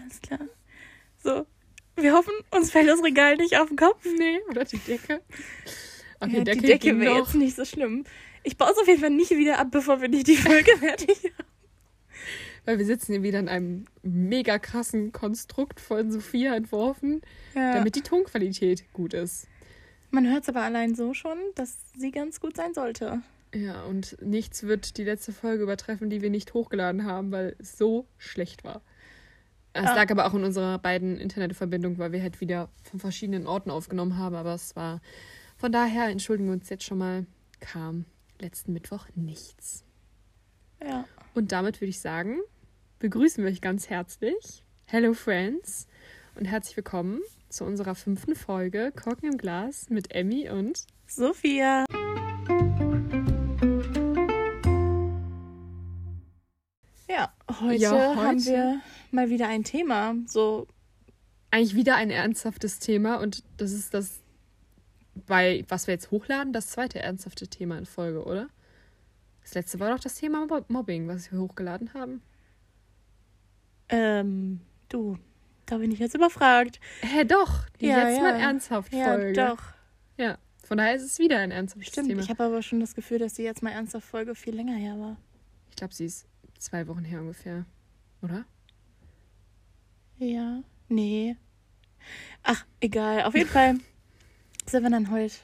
Alles klar. So. Wir hoffen, uns fällt das Regal nicht auf den Kopf. Nee, oder die Decke. Okay, ja, Decke die Decke wäre jetzt nicht so schlimm. Ich baue es auf jeden Fall nicht wieder ab, bevor wir nicht die Folge fertig haben. Weil wir sitzen hier wieder in einem mega krassen Konstrukt von Sophia entworfen, Ja. damit die Tonqualität gut ist. Man hört es aber allein so schon, dass sie ganz gut sein sollte. Ja, und nichts wird die letzte Folge übertreffen, die wir nicht hochgeladen haben, weil es so schlecht war. Es Ja. lag aber auch in unserer beiden Internetverbindung, weil wir halt wieder von verschiedenen Orten aufgenommen haben. Aber es war von daher, entschuldigen wir uns jetzt schon mal, kam letzten Mittwoch nichts. Ja. Und damit würde ich sagen, begrüßen wir euch ganz herzlich. Hello Friends und herzlich willkommen zu unserer fünften Folge Korken im Glas mit Emmy und Sophia. Ja, heute, Ja, haben heute. wir mal wieder ein Thema. So, eigentlich wieder ein ernsthaftes Thema und das ist das, bei was wir jetzt hochladen, das zweite ernsthafte Thema in Folge, oder? Das letzte war doch das Thema Mob- Mobbing, was wir hochgeladen haben. ähm, du, da bin ich jetzt überfragt. Hä, doch, die Ja, jetzt ja. mal ernsthaft Ja, Folge. doch. Ja, von daher ist es wieder ein ernsthaftes Stimmt, Thema. ich habe aber schon das Gefühl, dass die jetzt mal ernsthaft Folge viel länger her war. ich glaube, sie ist zwei Wochen her ungefähr, oder? Ja, nee. Ach, egal. Auf jeden Fall sind wir dann heute,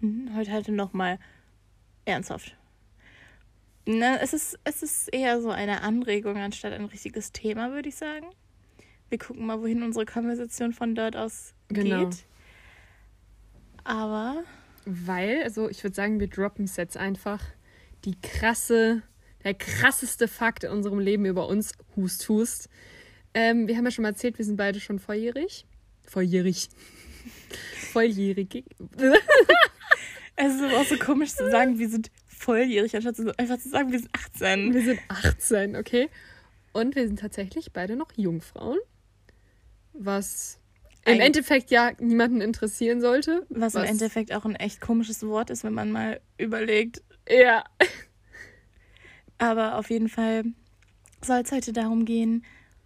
hm, heute halt nochmal ernsthaft. Ne, es, ist, es ist eher so eine Anregung anstatt ein richtiges Thema, würde ich sagen. Wir gucken mal, wohin unsere Konversation von dort aus Genau. geht. Aber Weil, also ich würde sagen, wir droppen es jetzt einfach. Die krasse, der krasseste Fakt in unserem Leben über uns, Hust, Hust. Ähm, wir haben ja schon mal erzählt, wir sind beide schon volljährig. Volljährig. Volljährig. es ist auch so komisch zu sagen, wir sind volljährig, anstatt einfach zu sagen, wir sind 18. Wir sind 18, okay? Und wir sind tatsächlich beide noch Jungfrauen. Was im Ein- Endeffekt ja niemanden interessieren sollte. Was, im Endeffekt auch ein echt komisches Wort ist, wenn man mal überlegt, Ja. Aber auf jeden Fall soll es heute darum gehen,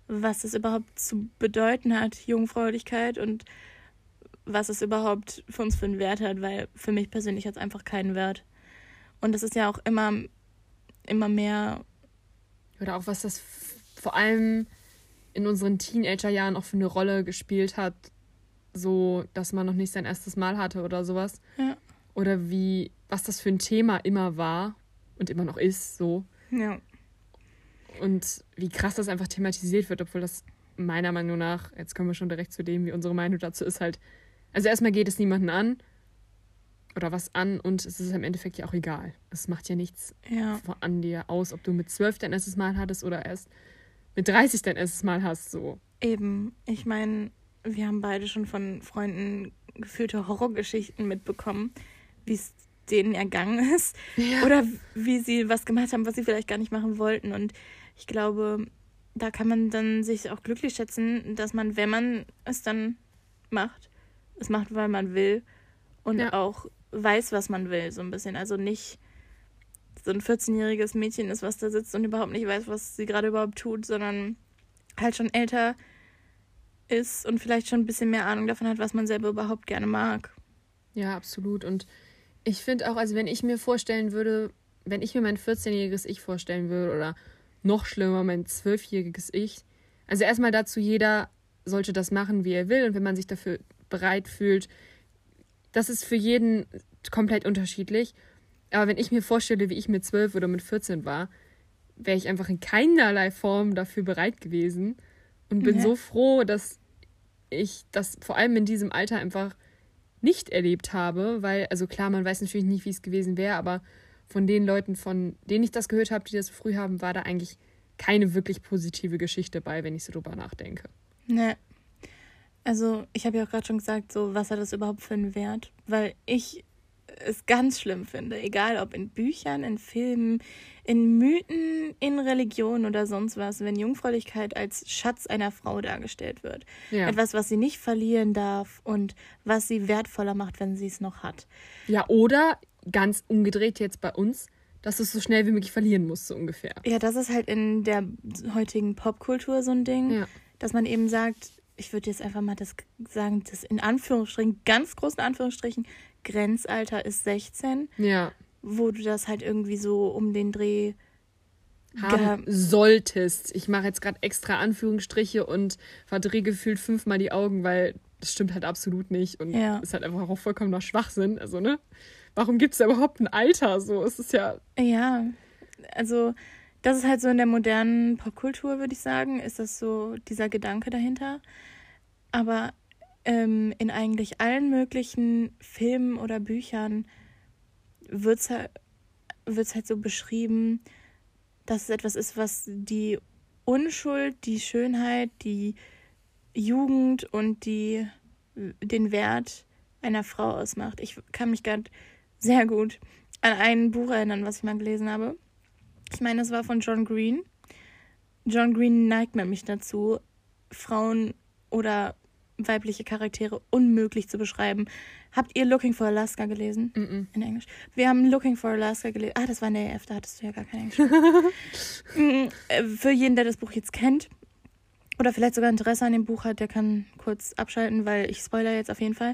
was es überhaupt zu bedeuten hat, Jungfräulichkeit und was es überhaupt für uns für einen Wert hat, weil für mich persönlich hat es einfach keinen Wert. Und es ist ja auch immer, immer mehr, Oder auch was das vor allem in unseren Teenagerjahren auch für eine Rolle gespielt hat, so dass man noch nicht sein erstes Mal hatte oder sowas. Ja. Oder wie, was das für ein Thema immer war und immer noch ist, so. ja, Und wie krass das einfach thematisiert wird, obwohl das meiner Meinung nach, jetzt kommen wir schon direkt zu dem, wie unsere Meinung dazu ist, halt. Also erstmal geht es niemanden an oder was an und es ist im Endeffekt ja auch egal. Es macht ja nichts ja, an dir aus, ob du mit 12 dein erstes Mal hattest oder erst mit 30 dein erstes Mal hast, so. eben. Ich meine, wir haben beide schon von Freunden gefühlte Horrorgeschichten mitbekommen, wie es denen ergangen ist. Ja. Oder wie sie was gemacht haben, was sie vielleicht gar nicht machen wollten. Und ich glaube, da kann man dann sich auch glücklich schätzen, dass man, wenn man es dann macht, es macht, weil man will und Ja. auch weiß, was man will, so ein bisschen. Also nicht so ein 14-jähriges Mädchen ist, was da sitzt und überhaupt nicht weiß, was sie gerade überhaupt tut, sondern halt schon älter ist und vielleicht schon ein bisschen mehr Ahnung davon hat, was man selber überhaupt gerne mag. Ja, absolut. Und ich finde auch, also wenn ich mir vorstellen würde, wenn ich mir mein 14-jähriges Ich vorstellen würde oder noch schlimmer, mein 12-jähriges Ich, also erstmal dazu, jeder sollte das machen, wie er will und wenn man sich dafür bereit fühlt, das ist für jeden komplett unterschiedlich. Aber wenn ich mir vorstelle, wie ich mit 12 oder mit 14 war, wäre ich einfach in keinerlei Form dafür bereit gewesen und bin Ja. so froh, dass ich das vor allem in diesem Alter einfach nicht erlebt habe, weil, also klar, man weiß natürlich nicht, wie es gewesen wäre, aber von den Leuten, von denen ich das gehört habe, die das so früh haben, war da eigentlich keine wirklich positive Geschichte bei, wenn ich so drüber nachdenke. Ne. Also, ich habe ja auch gerade schon gesagt, so, was hat das überhaupt für einen Wert? Weil ich es ganz schlimm finde, egal ob in Büchern, in Filmen, in Mythen, in Religion oder sonst was, wenn Jungfräulichkeit als Schatz einer Frau dargestellt wird. Ja. Etwas, was sie nicht verlieren darf und was sie wertvoller macht, wenn sie es noch hat. ja, oder ganz umgedreht jetzt bei uns, dass du es so schnell wie möglich verlieren musst, so ungefähr. Ja, das ist halt in der heutigen Popkultur so ein Ding. Ja. dass man eben sagt, ich würde jetzt einfach mal das sagen, das in Anführungsstrichen, ganz großen Anführungsstrichen, Grenzalter ist 16. Ja. Wo du das halt irgendwie so um den Dreh haben solltest. Ich mache jetzt gerade extra Anführungsstriche und verdrehe gefühlt fünfmal die Augen, weil das stimmt halt absolut nicht und ja. ist halt einfach auch vollkommener Schwachsinn. Also, ne? Warum gibt es da überhaupt ein Alter? So, es ist ja. Ja, also das ist halt so in der modernen Popkultur, würde ich sagen, ist das so dieser Gedanke dahinter. Aber ähm, in eigentlich allen möglichen Filmen oder Büchern wird es halt, wird's halt so beschrieben, dass es etwas ist, was die Unschuld, die Schönheit, die Jugend und die, den Wert einer Frau ausmacht. Ich kann mich gerade sehr gut an ein Buch erinnern, was ich mal gelesen habe. Ich meine, das war von John Green. John Green neigt nämlich dazu, Frauen oder weibliche Charaktere unmöglich zu beschreiben. Habt ihr Looking for Alaska gelesen? Mm -mm. In Englisch. Wir haben Looking for Alaska gelesen. Ah, das war in der EF, da hattest du ja gar kein Englisch. Mm, äh, für jeden, der das Buch jetzt kennt oder vielleicht sogar Interesse an dem Buch hat, der kann kurz abschalten, weil ich spoiler jetzt auf jeden Fall.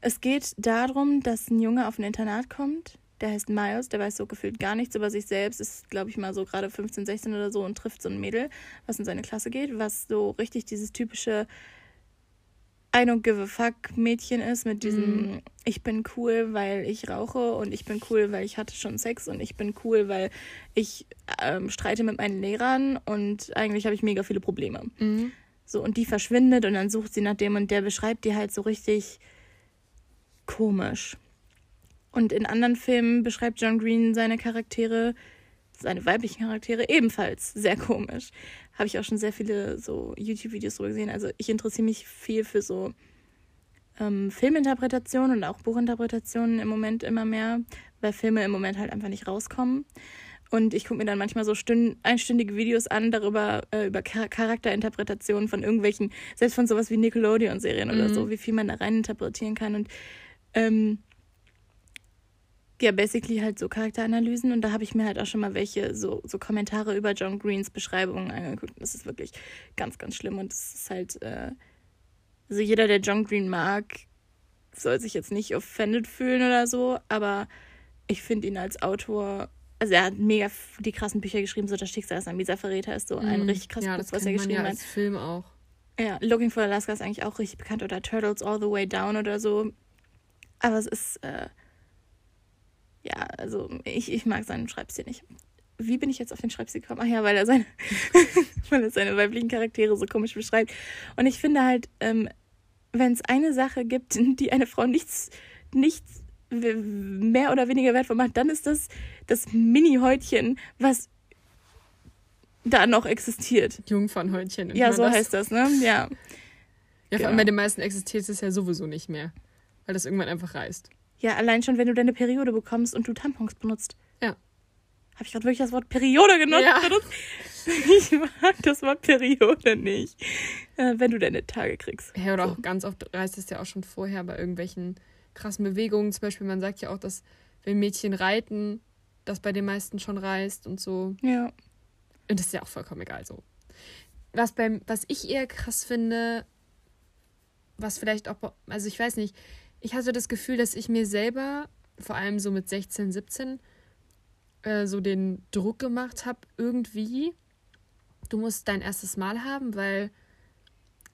Es geht darum, dass ein Junge auf ein Internat kommt. Der heißt Miles, der weiß so gefühlt gar nichts über sich selbst, ist, glaube ich, mal so gerade 15, 16 oder so und trifft so ein Mädel, was in seine Klasse geht, was so richtig dieses typische I don't give a fuck Mädchen ist mit diesem mm. ich bin cool, weil ich rauche und ich bin cool, weil ich hatte schon Sex und ich bin cool, weil ich ähm, streite mit meinen Lehrern und eigentlich habe ich mega viele Probleme. Mm. So und die verschwindet und dann sucht sie nach dem und der beschreibt die halt so richtig komisch. Und in anderen Filmen beschreibt John Green seine Charaktere, seine weiblichen Charaktere ebenfalls sehr komisch habe ich auch schon sehr viele so YouTube-Videos drüber gesehen. Also ich interessiere mich viel für so ähm, Filminterpretationen und auch Buchinterpretationen im Moment immer mehr, weil Filme im Moment halt einfach nicht rauskommen. Und ich gucke mir dann manchmal so stünd einstündige Videos an darüber, äh, über Char Charakterinterpretationen von irgendwelchen, selbst von sowas wie Nickelodeon-Serien mhm. oder so, wie viel man da rein interpretieren kann. Und ähm, ja, basically halt so Charakteranalysen und da habe ich mir halt auch schon mal welche, so, so Kommentare über John Greens Beschreibungen angeguckt. Das ist wirklich ganz, ganz schlimm und es ist halt, äh, also jeder, der John Green mag, soll sich jetzt nicht offended fühlen oder so, aber ich finde ihn als Autor, also er hat mega die krassen Bücher geschrieben, so das Schicksal ist ein mieser Verräter ist so ein mm, richtig krasses ja, Buch, was er geschrieben ja hat. Film auch. Ja, Looking for Alaska ist eigentlich auch richtig bekannt oder Turtles All the Way Down oder so. Aber es ist, äh, ja, also ich, ich mag seinen Schreibstil nicht. Wie bin ich jetzt auf den Schreibstil gekommen? Ach ja, weil er seine, weil er seine weiblichen Charaktere so komisch beschreibt. Und ich finde halt, ähm, wenn es eine Sache gibt, die eine Frau nichts, nichts mehr oder weniger wertvoll macht, dann ist das das Mini-Häutchen, was da noch existiert. Jungfernhäutchen. Ja, so das. heißt das, ne? Ja. Ja, vor allem genau. bei den meisten existiert es ja sowieso nicht mehr. Weil das irgendwann einfach reißt. Ja, allein schon, wenn du deine Periode bekommst und du Tampons benutzt. Ja. Habe ich gerade wirklich das Wort Periode genutzt? Ja. Ich mag das Wort Periode nicht. Äh, wenn du deine Tage kriegst. Ja, oder so. auch ganz oft reißt es ja auch schon vorher bei irgendwelchen krassen Bewegungen. Zum Beispiel, man sagt ja auch, dass wenn Mädchen reiten, das bei den meisten schon reißt und so. Ja. Und das ist ja auch vollkommen egal so. Was, beim, was ich eher krass finde, was vielleicht auch, also ich weiß nicht, ich hatte das Gefühl, dass ich mir selber, vor allem so mit 16, 17, äh, so den Druck gemacht habe, irgendwie, du musst dein erstes Mal haben, weil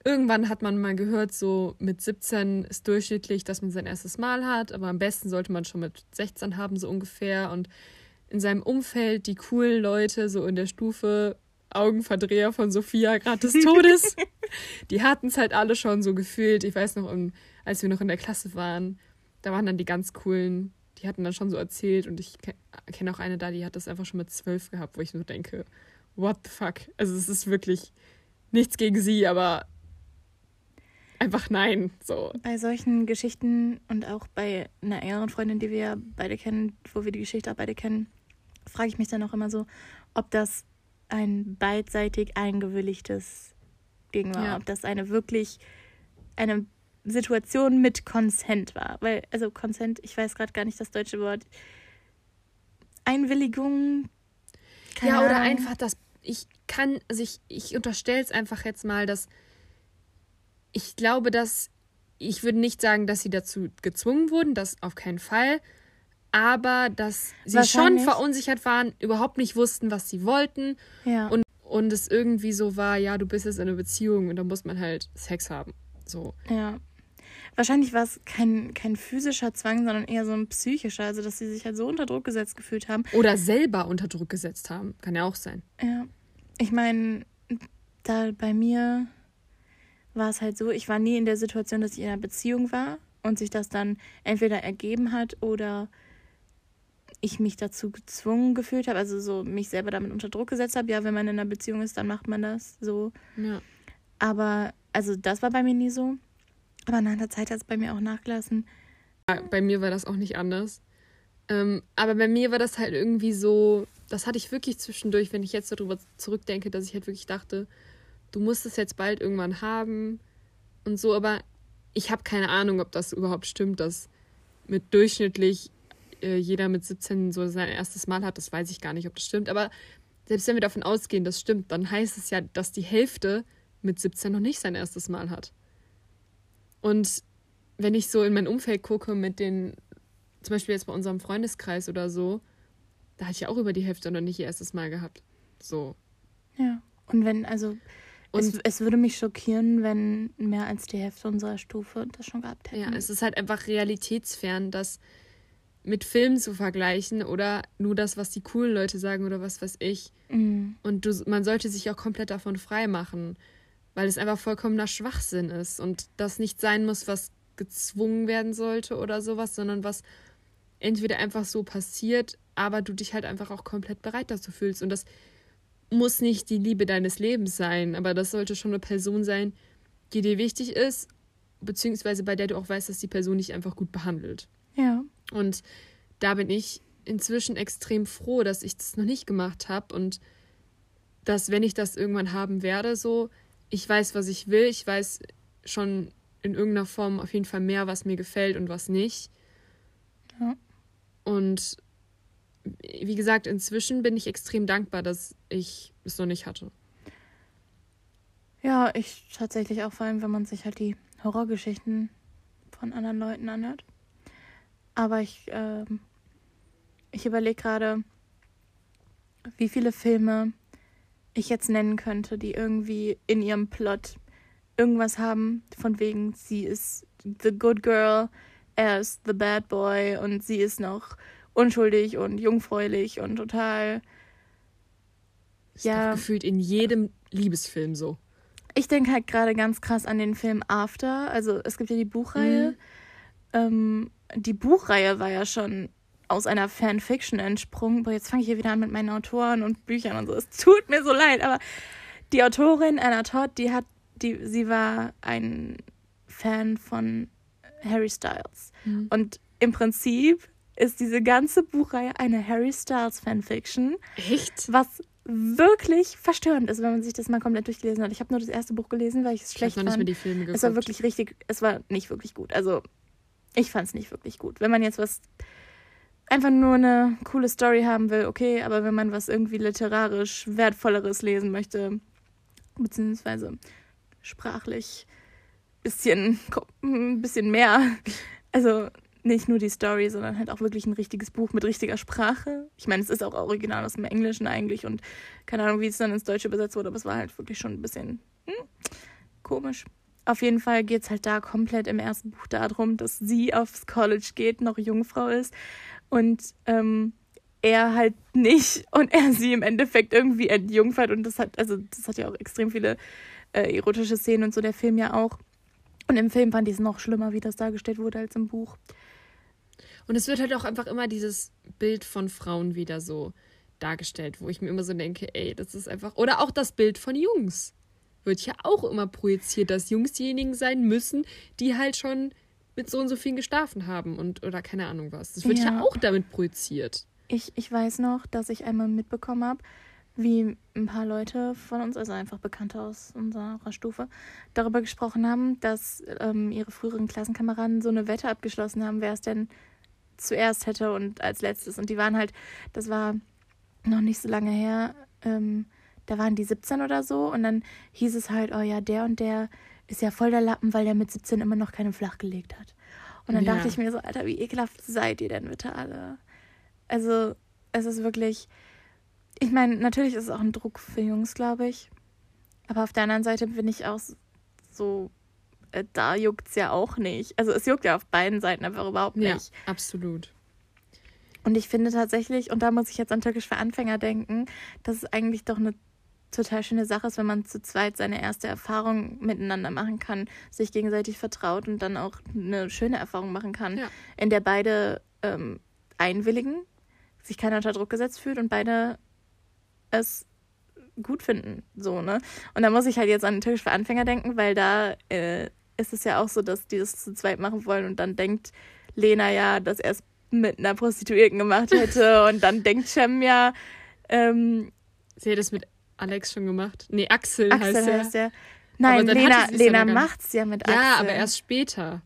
irgendwann hat man mal gehört, so mit 17 ist durchschnittlich, dass man sein erstes Mal hat, aber am besten sollte man schon mit 16 haben, so ungefähr. Und in seinem Umfeld, die coolen Leute, so in der Stufe, Augenverdreher von Sophia gerade des Todes, die hatten es halt alle schon so gefühlt. Ich weiß noch, als wir noch in der Klasse waren, da waren dann die ganz coolen, die hatten dann schon so erzählt und ich kenne auch eine da, die hat das einfach schon mit zwölf gehabt, wo ich nur denke, what the fuck? Also es ist wirklich nichts gegen sie, aber einfach nein. So. Bei solchen Geschichten und auch bei einer engeren Freundin, die wir ja beide kennen, wo wir die Geschichte auch beide kennen, frage ich mich dann auch immer so, ob das ein beidseitig eingewilligtes War, ja. ob das eine wirklich eine Situation mit Consent war. Weil, also Consent, ich weiß gerade gar nicht das deutsche Wort. Einwilligung. Ja, oder einfach, dass ich, kann, also ich, ich unterstelle es einfach jetzt mal, dass ich glaube, dass ich würde nicht sagen, dass sie dazu gezwungen wurden, das auf keinen Fall, aber dass sie schon verunsichert waren, überhaupt nicht wussten, was sie wollten Ja. und, und es irgendwie so war, ja, du bist jetzt in einer Beziehung und da muss man halt Sex haben. So. Ja. Wahrscheinlich war es kein, kein physischer Zwang, sondern eher so ein psychischer. Also, dass sie sich halt so unter Druck gesetzt gefühlt haben. Oder selber unter Druck gesetzt haben. Kann ja auch sein. Ja. Ich meine, da bei mir war es halt so, ich war nie in der Situation, dass ich in einer Beziehung war und sich das dann entweder ergeben hat oder ich mich dazu gezwungen gefühlt habe, also so mich selber damit unter Druck gesetzt habe. Ja, wenn man in einer Beziehung ist, dann macht man das so. Ja. Aber, also das war bei mir nie so. Aber nach einer Zeit hat es bei mir auch nachgelassen. Bei mir war das auch nicht anders. Ähm, aber bei mir war das halt irgendwie so, das hatte ich wirklich zwischendurch, wenn ich jetzt darüber zurückdenke, dass ich halt wirklich dachte, du musst es jetzt bald irgendwann haben und so, aber ich habe keine Ahnung, ob das überhaupt stimmt, dass mit durchschnittlich äh, jeder mit 17 so sein erstes Mal hat. Das weiß ich gar nicht, ob das stimmt, aber selbst wenn wir davon ausgehen, das stimmt, dann heißt es ja, dass die Hälfte mit 17 noch nicht sein erstes Mal hat. Und wenn ich so in mein Umfeld gucke mit den, zum Beispiel jetzt bei unserem Freundeskreis oder so, da hatte ich auch über die Hälfte noch nicht ihr erstes Mal gehabt. So. Ja. Und wenn, also, es, Und es würde mich schockieren, wenn mehr als die Hälfte unserer Stufe das schon gehabt hätten. ja, es ist halt einfach realitätsfern, das mit Filmen zu vergleichen oder nur das, was die coolen Leute sagen oder was weiß ich. Mhm. Und du, man sollte sich auch komplett davon frei machen, weil es einfach vollkommener Schwachsinn ist und das nicht sein muss, was gezwungen werden sollte oder sowas, sondern was entweder einfach so passiert, aber du dich halt einfach auch komplett bereit dazu fühlst. Und das muss nicht die Liebe deines Lebens sein, aber das sollte schon eine Person sein, die dir wichtig ist, beziehungsweise bei der du auch weißt, dass die Person dich einfach gut behandelt. Ja. Und da bin ich inzwischen extrem froh, dass ich das noch nicht gemacht habe und dass, wenn ich das irgendwann haben werde, so, ich weiß, was ich will, ich weiß schon in irgendeiner Form auf jeden Fall mehr, was mir gefällt und was nicht. Ja. Und wie gesagt, inzwischen bin ich extrem dankbar, dass ich es noch nicht hatte. Ja, ich tatsächlich auch, vor allem, wenn man sich halt die Horrorgeschichten von anderen Leuten anhört. Aber ich, ähm, ich überlege gerade, wie viele Filme ich jetzt nennen könnte, die irgendwie in ihrem Plot irgendwas haben, von wegen, sie ist the good girl, er ist the bad boy und sie ist noch unschuldig und jungfräulich und total Ist Ja. gefühlt in jedem Liebesfilm so. Ich denke halt gerade ganz krass an den Film After. Also es gibt ja die Buchreihe. Ähm, die Buchreihe war ja schon aus einer Fanfiction entsprungen. Boah, jetzt fange ich hier wieder an mit meinen Autoren und Büchern und so. Es tut mir so leid, aber die Autorin Anna Todd, die hat, die, sie war ein Fan von Harry Styles. Mhm. Und im Prinzip ist diese ganze Buchreihe eine Harry Styles Fanfiction Echt? was wirklich verstörend ist, wenn man sich das mal komplett durchgelesen hat. Ich habe nur das erste Buch gelesen, weil ich es Ich habe schlecht nicht fand. mehr die Filme geguckt. es war wirklich richtig, es war nicht wirklich gut. Also ich fand es nicht wirklich gut. Wenn man jetzt was einfach nur eine coole Story haben will, okay, aber wenn man was irgendwie literarisch wertvolleres lesen möchte, beziehungsweise sprachlich bisschen ein bisschen mehr, also nicht nur die Story, sondern halt auch wirklich ein richtiges Buch mit richtiger Sprache. Ich meine, es ist auch original aus dem Englischen eigentlich und keine Ahnung, wie es dann ins Deutsche übersetzt wurde, aber es war halt wirklich schon ein bisschen hm, komisch. Auf jeden Fall geht es halt da komplett im ersten Buch darum, dass sie aufs College geht, noch Jungfrau ist und ähm, er halt nicht und er sie im Endeffekt irgendwie entjungfert und das hat, also das hat ja auch extrem viele äh, erotische Szenen und so, der Film ja auch. Und im Film fand ich es noch schlimmer, wie das dargestellt wurde, als im Buch. Und es wird halt auch einfach immer dieses Bild von Frauen wieder so dargestellt, wo ich mir immer so denke, ey, das ist einfach. Oder auch das Bild von Jungs. Wird ja auch immer projiziert, dass Jungs diejenigen sein müssen, die halt schon mit so und so vielen geschlafen haben und oder keine Ahnung was. Das wird ja, Ja. auch damit projiziert. Ich, ich weiß noch, dass ich einmal mitbekommen habe, wie ein paar Leute von uns, also einfach Bekannte aus unserer Stufe, darüber gesprochen haben, dass ähm, ihre früheren Klassenkameraden so eine Wette abgeschlossen haben, wer es denn zuerst hätte und als letztes. Und die waren halt, das war noch nicht so lange her, ähm, da waren die 17 oder so und dann hieß es halt, oh ja, der und der ist ja voll der Lappen, weil der mit 17 immer noch keine flach gelegt hat. Und dann Ja. dachte ich mir so, Alter, wie ekelhaft seid ihr denn bitte alle? Also, es ist wirklich, ich meine, natürlich ist es auch ein Druck für Jungs, glaube ich. Aber auf der anderen Seite bin ich auch so, äh, da juckt's ja auch nicht. Also es juckt ja auf beiden Seiten einfach überhaupt nicht. Ja, absolut. Und ich finde tatsächlich, und da muss ich jetzt an Türkisch für Anfänger denken, dass es eigentlich doch eine total schöne Sache ist, wenn man zu zweit seine erste Erfahrung miteinander machen kann, sich gegenseitig vertraut und dann auch eine schöne Erfahrung machen kann, Ja. in der beide ähm, einwilligen, sich keiner unter Druck gesetzt fühlt und beide es gut finden. So, ne? Und da muss ich halt jetzt an Türkisch für Anfänger denken, weil da äh, ist es ja auch so, dass die das zu zweit machen wollen und dann denkt Lena ja, dass er es mit einer Prostituierten gemacht hätte und dann denkt Cem ja, ähm, Sie es mit Alex schon gemacht. Nee, Axel, Axel heißt er. heißt der. Nein, dann Lena, ja Lena nicht. macht's ja mit Axel. Ja, aber erst später.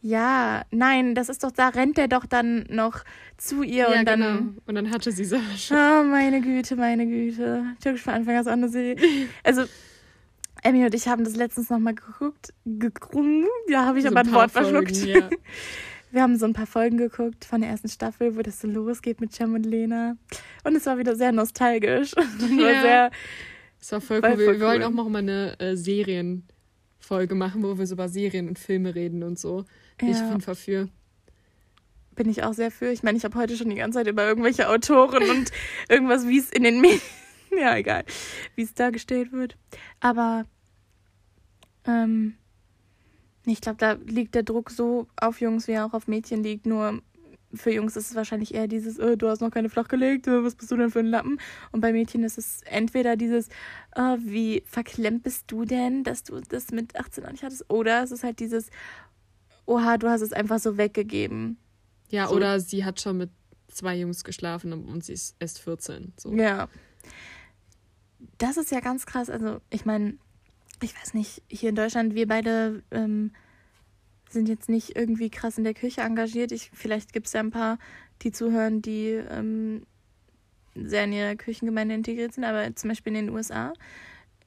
Ja, nein, das ist doch, da rennt er doch dann noch zu ihr ja, und dann. genau. Und dann hatte sie schon. Oh, meine Güte, meine Güte. Türkisch für Anfänger ist auch eine Serie. Also, Emmy und ich haben das letztens nochmal geguckt. Geguckt. Ja, habe ich So aber ein paar Wort verschluckt. Folgen, Ja. Wir haben so ein paar Folgen geguckt von der ersten Staffel, wo das so losgeht mit Cem und Lena. Und es war wieder sehr nostalgisch. War Ja. sehr, Das war voll Voll, cool. Wir, voll wir wollen auch noch mal eine äh, Serienfolge machen, wo wir so über Serien und Filme reden und so. Bin Ich auf ja, jeden Fall für. bin ich auch sehr für. Ich meine, ich habe heute schon die ganze Zeit über irgendwelche Autoren und irgendwas, wie es in den Medien, ja egal, wie es dargestellt wird. Aber ähm, ich glaube, da liegt der Druck so auf Jungs, wie er auch auf Mädchen liegt. Nur für Jungs ist es wahrscheinlich eher dieses, äh, du hast noch keine flach gelegt, äh, was bist du denn für ein Lappen? Und bei Mädchen ist es entweder dieses, äh, wie verklemmt bist du denn, dass du das mit 18 noch nicht hattest? Oder es ist halt dieses, oha, du hast es einfach so weggegeben. Ja, So. oder sie hat schon mit zwei Jungs geschlafen und- und sie ist erst 14. So. Ja. Das ist ja ganz krass. Also, ich meine, ich weiß nicht, hier in Deutschland, wir beide ähm, sind jetzt nicht irgendwie krass in der Küche engagiert. Ich, vielleicht gibt es ja ein paar, die zuhören, die ähm, sehr in ihrer Küchengemeinde integriert sind, aber zum Beispiel in den USA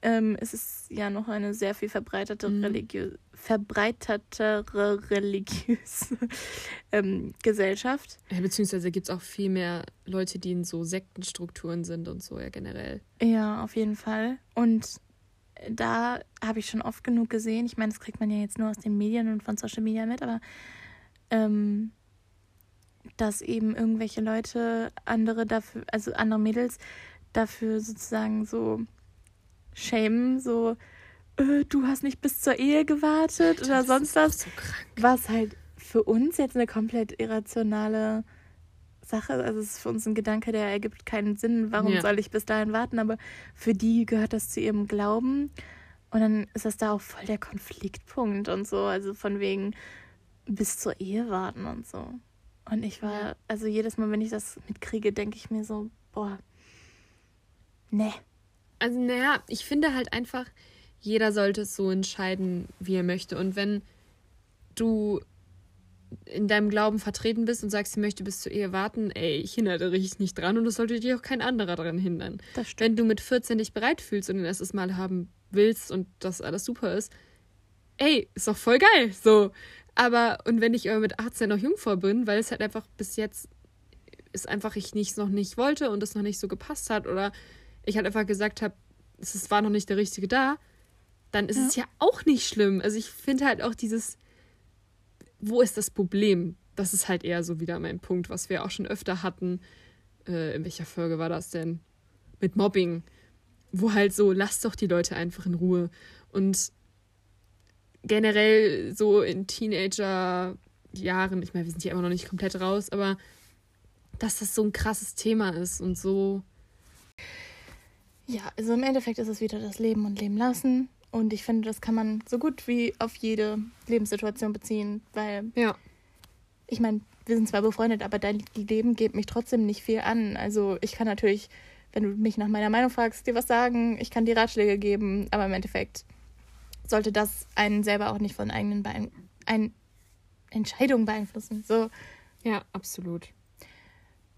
ähm, ist es ja noch eine sehr viel verbreitete Mhm. religiö verbreitetere religiöse ähm, Gesellschaft. Ja, beziehungsweise gibt es auch viel mehr Leute, die in so Sektenstrukturen sind und so, ja, generell. Ja, auf jeden Fall. Und da habe ich schon oft genug gesehen. Ich meine, das kriegt man ja jetzt nur aus den Medien und von Social Media mit, aber ähm, dass eben irgendwelche Leute andere dafür, also andere Mädels dafür sozusagen so shamen, so äh, du hast nicht bis zur Ehe gewartet oder Das sonst was So was halt für uns jetzt eine komplett irrationale Sache, also es ist für uns ein Gedanke, der ergibt keinen Sinn, warum Ja. soll ich bis dahin warten, aber für die gehört das zu ihrem Glauben und dann ist das da auch voll der Konfliktpunkt und so, also von wegen bis zur Ehe warten und so. Und ich war, also jedes Mal, wenn ich das mitkriege, denke ich mir so, boah, ne. Also, naja, ich finde halt einfach, jeder sollte es so entscheiden, wie er möchte. Und wenn du in deinem Glauben vertreten bist und sagst, ich möchte bis zur Ehe warten, ey, ich hindere dich nicht dran und es sollte dich auch kein anderer daran hindern. Wenn du mit 14 dich bereit fühlst und ein erstes Mal haben willst und das alles super ist, ey, ist doch voll geil. So. Aber, und wenn ich aber mit 18 noch Jungfrau bin, weil es halt einfach bis jetzt ist einfach ich nichts noch nicht wollte und es noch nicht so gepasst hat oder ich halt einfach gesagt habe, es war noch nicht der Richtige da, dann ist Ja. es ja auch nicht schlimm. Also ich finde halt auch dieses, wo ist das Problem? Das ist halt eher so wieder mein Punkt, was wir auch schon öfter hatten. Äh, in welcher Folge war das denn? Mit Mobbing. Wo halt so, lasst doch die Leute einfach in Ruhe. Und generell so in Teenager-Jahren, ich meine, wir sind ja immer noch nicht komplett raus, aber dass das so ein krasses Thema ist und so. Ja, also im Endeffekt ist es wieder das Leben und Leben lassen. Und ich finde, das kann man so gut wie auf jede Lebenssituation beziehen, weil Ja. ich meine, wir sind zwar befreundet, aber dein Leben geht mich trotzdem nicht viel an. Also ich kann natürlich, wenn du mich nach meiner Meinung fragst, dir was sagen, ich kann dir Ratschläge geben, aber im Endeffekt sollte das einen selber auch nicht von eigenen Beein ein Entscheidungen beeinflussen. So. Ja, absolut.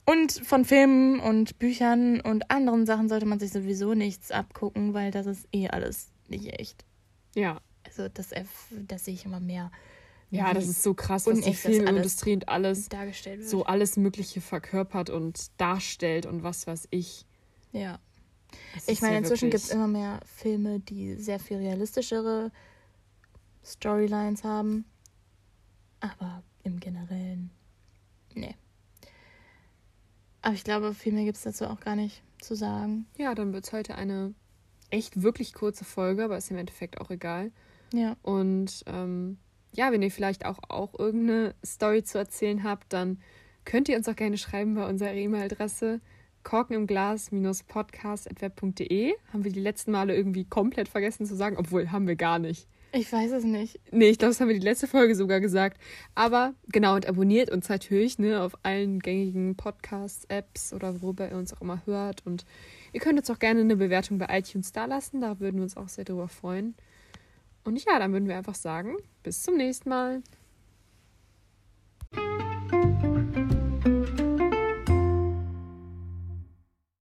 Und von Filmen und Büchern und anderen Sachen sollte man sich sowieso nichts abgucken, weil das ist eh alles nicht echt. Ja. Also das, das sehe ich immer mehr. Ja, das ist so krass, was die Filmindustrie und alles dargestellt wird. so alles Mögliche verkörpert und darstellt und was weiß ich. Ja. Ich meine, ja inzwischen gibt es immer mehr Filme, die sehr viel realistischere Storylines haben. Aber im Generellen, nee. Aber ich glaube, viel mehr gibt es dazu auch gar nicht zu sagen. Ja, dann wird es heute eine echt wirklich kurze Folge, aber ist im Endeffekt auch egal. Ja. Und ähm, ja, wenn ihr vielleicht auch, auch irgendeine Story zu erzählen habt, dann könnt ihr uns auch gerne schreiben bei unserer E-Mail-Adresse korken im Glas-podcast.web.de. Haben wir die letzten Male irgendwie komplett vergessen zu sagen, obwohl haben wir gar nicht. Ich weiß es nicht. Nee, ich glaube, das haben wir die letzte Folge sogar gesagt. Aber genau, und abonniert uns natürlich ne, auf allen gängigen Podcast-Apps oder worüber ihr uns auch immer hört. Und Ihr könnt uns auch gerne eine Bewertung bei iTunes da lassen, da würden wir uns auch sehr drüber freuen. Und ja, dann würden wir einfach sagen, bis zum nächsten Mal.